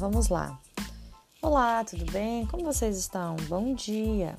vamos lá. Olá, tudo bem? Como vocês estão? Bom dia!